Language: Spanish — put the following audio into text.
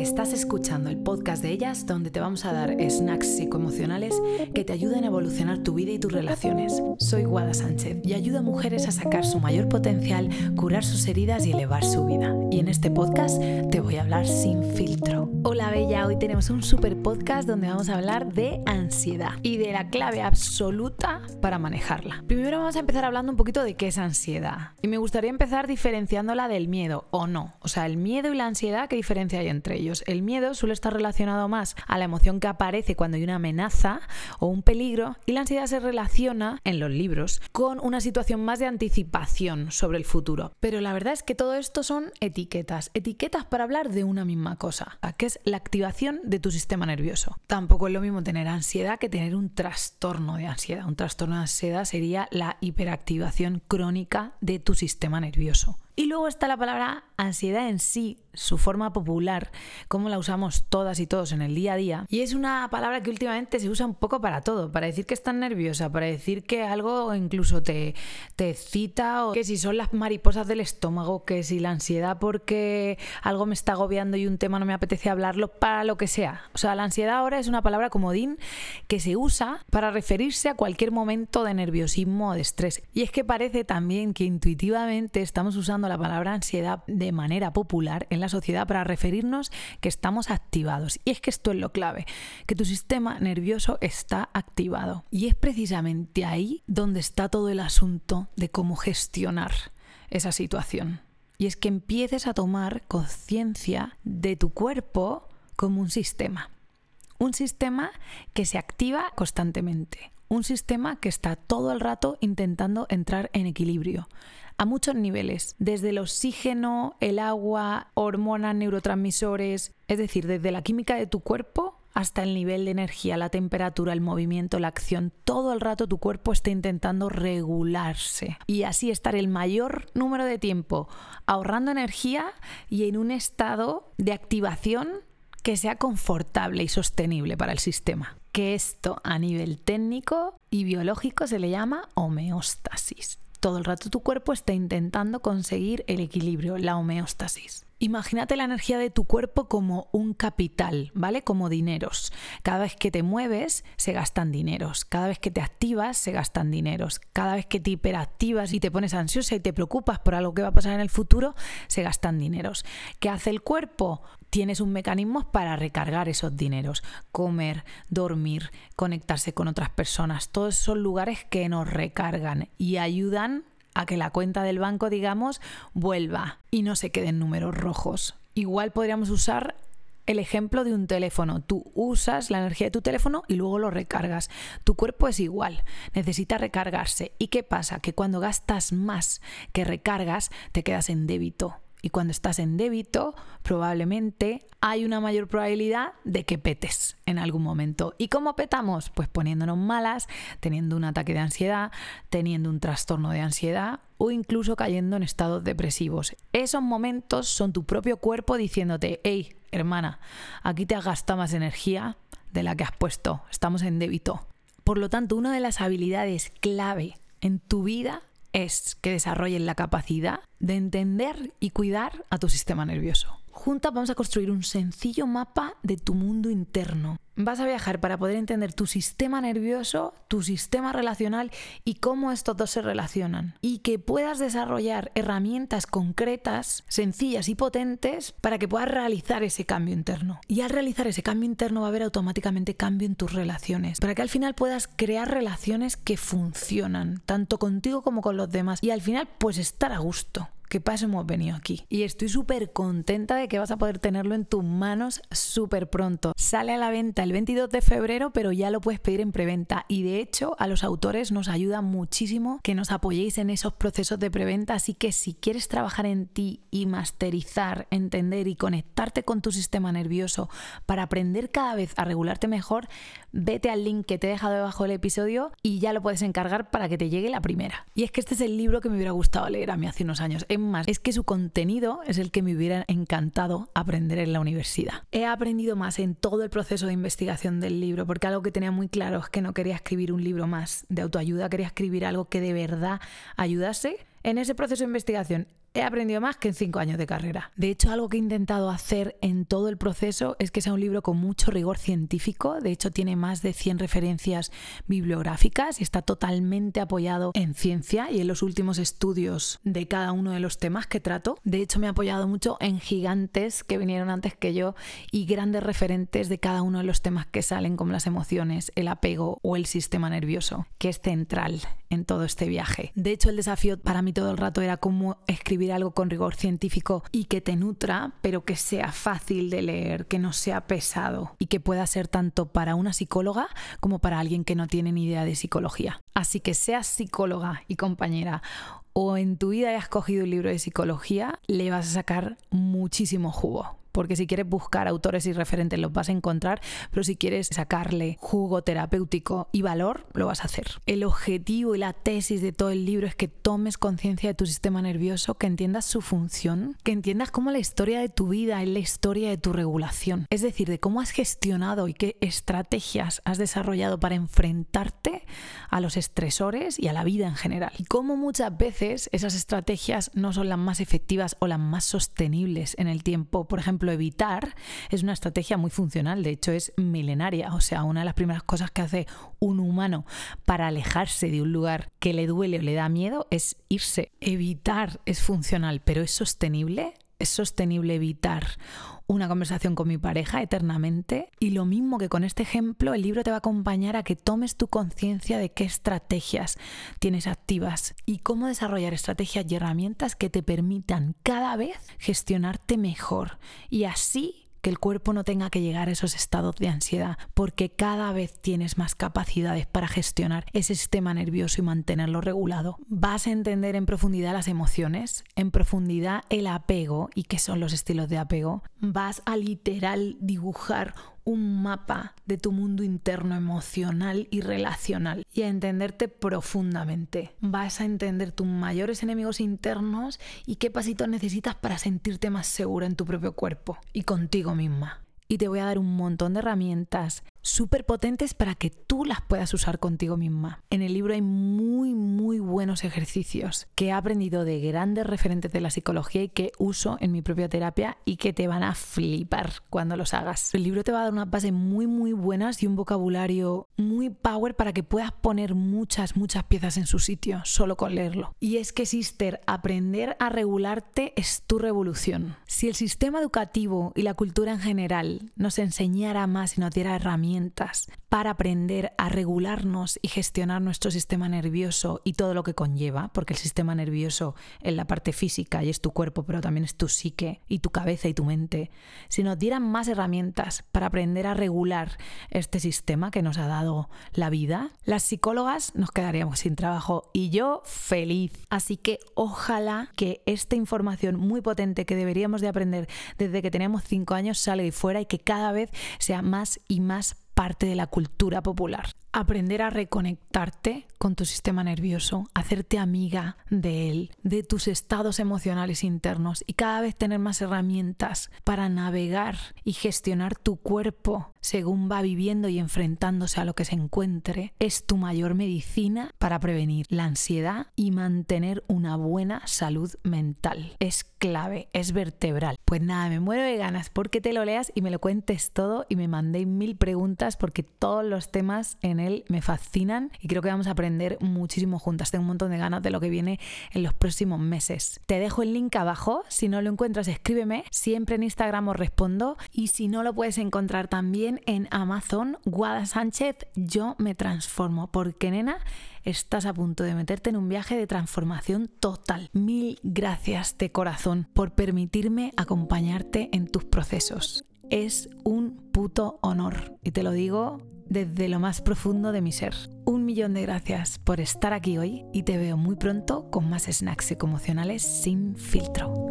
Estás escuchando el podcast de ellas donde te vamos a dar snacks psicoemocionales que te ayuden a evolucionar tu vida y tus relaciones. Soy Guada Sánchez y ayudo a mujeres a sacar su mayor potencial, curar sus heridas y elevar su vida. Y en este podcast te voy a hablar sin filtro. Hola Bella, hoy tenemos un super podcast donde vamos a hablar de ansiedad y de la clave absoluta para manejarla. Primero vamos a empezar hablando un poquito de qué es ansiedad. Y me gustaría empezar diferenciándola del miedo o no. O sea, el miedo y la ansiedad, ¿qué diferencia hay entre ellos? El miedo suele estar relacionado más a la emoción que aparece cuando hay una amenaza o un peligro y la ansiedad se relaciona en los libros con una situación más de anticipación sobre el futuro. Pero la verdad es que todo esto son etiquetas, etiquetas para hablar de una misma cosa, que es la activación de tu sistema nervioso. Tampoco es lo mismo tener ansiedad que tener un trastorno de ansiedad. Un trastorno de ansiedad sería la hiperactivación crónica de tu sistema nervioso. Y luego está la palabra ansiedad en sí, su forma popular, cómo la usamos todas y todos en el día a día. Y es una palabra que últimamente se usa un poco para todo, para decir que estás nerviosa, para decir que algo incluso te, te cita, o que si son las mariposas del estómago, que si la ansiedad porque algo me está agobiando y un tema no me apetece hablarlo, para lo que sea. O sea, la ansiedad ahora es una palabra comodín que se usa para referirse a cualquier momento de nerviosismo o de estrés. Y es que parece también que intuitivamente estamos usando la palabra ansiedad de manera popular en la sociedad para referirnos que estamos activados. Y es que esto es lo clave, que tu sistema nervioso está activado. Y es precisamente ahí donde está todo el asunto de cómo gestionar esa situación. Y es que empieces a tomar conciencia de tu cuerpo como un sistema. Un sistema que se activa constantemente. Un sistema que está todo el rato intentando entrar en equilibrio a muchos niveles, desde el oxígeno, el agua, hormonas, neurotransmisores, es decir, desde la química de tu cuerpo hasta el nivel de energía, la temperatura, el movimiento, la acción. Todo el rato tu cuerpo está intentando regularse y así estar el mayor número de tiempo ahorrando energía y en un estado de activación que sea confortable y sostenible para el sistema. Que esto a nivel técnico y biológico se le llama homeostasis. Todo el rato tu cuerpo está intentando conseguir el equilibrio, la homeostasis. Imagínate la energía de tu cuerpo como un capital, ¿vale? Como dineros. Cada vez que te mueves, se gastan dineros. Cada vez que te activas, se gastan dineros. Cada vez que te hiperactivas y te pones ansiosa y te preocupas por algo que va a pasar en el futuro, se gastan dineros. ¿Qué hace el cuerpo? tienes un mecanismo para recargar esos dineros. Comer, dormir, conectarse con otras personas. Todos son lugares que nos recargan y ayudan a que la cuenta del banco, digamos, vuelva y no se queden números rojos. Igual podríamos usar el ejemplo de un teléfono. Tú usas la energía de tu teléfono y luego lo recargas. Tu cuerpo es igual, necesita recargarse. ¿Y qué pasa? Que cuando gastas más que recargas, te quedas en débito. Y cuando estás en débito, probablemente hay una mayor probabilidad de que petes en algún momento. ¿Y cómo petamos? Pues poniéndonos malas, teniendo un ataque de ansiedad, teniendo un trastorno de ansiedad o incluso cayendo en estados depresivos. Esos momentos son tu propio cuerpo diciéndote, hey, hermana, aquí te has gastado más energía de la que has puesto, estamos en débito. Por lo tanto, una de las habilidades clave en tu vida es que desarrollen la capacidad de entender y cuidar a tu sistema nervioso. Juntas vamos a construir un sencillo mapa de tu mundo interno. Vas a viajar para poder entender tu sistema nervioso, tu sistema relacional y cómo estos dos se relacionan. Y que puedas desarrollar herramientas concretas, sencillas y potentes para que puedas realizar ese cambio interno. Y al realizar ese cambio interno va a haber automáticamente cambio en tus relaciones. Para que al final puedas crear relaciones que funcionan, tanto contigo como con los demás. Y al final pues estar a gusto que paso hemos venido aquí. Y estoy súper contenta de que vas a poder tenerlo en tus manos súper pronto. Sale a la venta el 22 de febrero, pero ya lo puedes pedir en preventa. Y de hecho, a los autores nos ayuda muchísimo que nos apoyéis en esos procesos de preventa. Así que si quieres trabajar en ti y masterizar, entender y conectarte con tu sistema nervioso para aprender cada vez a regularte mejor, vete al link que te he dejado debajo del episodio y ya lo puedes encargar para que te llegue la primera. Y es que este es el libro que me hubiera gustado leer a mí hace unos años más, es que su contenido es el que me hubiera encantado aprender en la universidad. He aprendido más en todo el proceso de investigación del libro, porque algo que tenía muy claro es que no quería escribir un libro más de autoayuda, quería escribir algo que de verdad ayudase en ese proceso de investigación he aprendido más que en cinco años de carrera. De hecho, algo que he intentado hacer en todo el proceso es que sea un libro con mucho rigor científico. De hecho, tiene más de 100 referencias bibliográficas y está totalmente apoyado en ciencia y en los últimos estudios de cada uno de los temas que trato. De hecho, me ha apoyado mucho en gigantes que vinieron antes que yo y grandes referentes de cada uno de los temas que salen, como las emociones, el apego o el sistema nervioso, que es central en todo este viaje. De hecho, el desafío para mí todo el rato era cómo escribir algo con rigor científico y que te nutra, pero que sea fácil de leer, que no sea pesado y que pueda ser tanto para una psicóloga como para alguien que no tiene ni idea de psicología. Así que seas psicóloga y compañera o en tu vida hayas cogido un libro de psicología, le vas a sacar muchísimo jugo porque si quieres buscar autores y referentes los vas a encontrar, pero si quieres sacarle jugo terapéutico y valor, lo vas a hacer. El objetivo y la tesis de todo el libro es que tomes conciencia de tu sistema nervioso, que entiendas su función, que entiendas cómo la historia de tu vida es la historia de tu regulación, es decir, de cómo has gestionado y qué estrategias has desarrollado para enfrentarte a los estresores y a la vida en general. Y cómo muchas veces esas estrategias no son las más efectivas o las más sostenibles en el tiempo. Por ejemplo, evitar es una estrategia muy funcional, de hecho es milenaria, o sea, una de las primeras cosas que hace un humano para alejarse de un lugar que le duele o le da miedo es irse. Evitar es funcional, pero ¿es sostenible? ¿Es sostenible evitar una conversación con mi pareja eternamente? Y lo mismo que con este ejemplo, el libro te va a acompañar a que tomes tu conciencia de qué estrategias tienes activas y cómo desarrollar estrategias y herramientas que te permitan cada vez gestionarte mejor y así que el cuerpo no tenga que llegar a esos estados de ansiedad, porque cada vez tienes más capacidades para gestionar ese sistema nervioso y mantenerlo regulado. Vas a entender en profundidad las emociones, en profundidad el apego y qué son los estilos de apego. Vas a literal dibujar un mapa de tu mundo interno emocional y relacional y a entenderte profundamente. Vas a entender tus mayores enemigos internos y qué pasitos necesitas para sentirte más segura en tu propio cuerpo y contigo misma. Y te voy a dar un montón de herramientas súper potentes para que tú las puedas usar contigo misma. En el libro hay muy, muy buenos ejercicios que he aprendido de grandes referentes de la psicología y que uso en mi propia terapia y que te van a flipar cuando los hagas. El libro te va a dar unas bases muy, muy buenas y un vocabulario muy power para que puedas poner muchas, muchas piezas en su sitio solo con leerlo. Y es que, Sister, aprender a regularte es tu revolución. Si el sistema educativo y la cultura en general nos enseñara más y nos diera herramientas, para aprender a regularnos y gestionar nuestro sistema nervioso y todo lo que conlleva, porque el sistema nervioso es la parte física y es tu cuerpo, pero también es tu psique y tu cabeza y tu mente. Si nos dieran más herramientas para aprender a regular este sistema que nos ha dado la vida, las psicólogas nos quedaríamos sin trabajo y yo feliz. Así que ojalá que esta información muy potente que deberíamos de aprender desde que tenemos cinco años salga de fuera y que cada vez sea más y más parte de la cultura popular. Aprender a reconectarte con tu sistema nervioso, hacerte amiga de él, de tus estados emocionales internos y cada vez tener más herramientas para navegar y gestionar tu cuerpo según va viviendo y enfrentándose a lo que se encuentre, es tu mayor medicina para prevenir la ansiedad y mantener una buena salud mental. Es clave, es vertebral. Pues nada, me muero de ganas porque te lo leas y me lo cuentes todo y me mandé mil preguntas porque todos los temas en él me fascinan y creo que vamos a aprender muchísimo juntas. Tengo un montón de ganas de lo que viene en los próximos meses. Te dejo el link abajo, si no lo encuentras escríbeme, siempre en Instagram os respondo y si no lo puedes encontrar también en Amazon, Guada Sánchez, yo me transformo, porque nena, estás a punto de meterte en un viaje de transformación total. Mil gracias de corazón por permitirme acompañarte en tus procesos. Es un puto honor y te lo digo desde lo más profundo de mi ser. Un millón de gracias por estar aquí hoy y te veo muy pronto con más snacks emocionales sin filtro.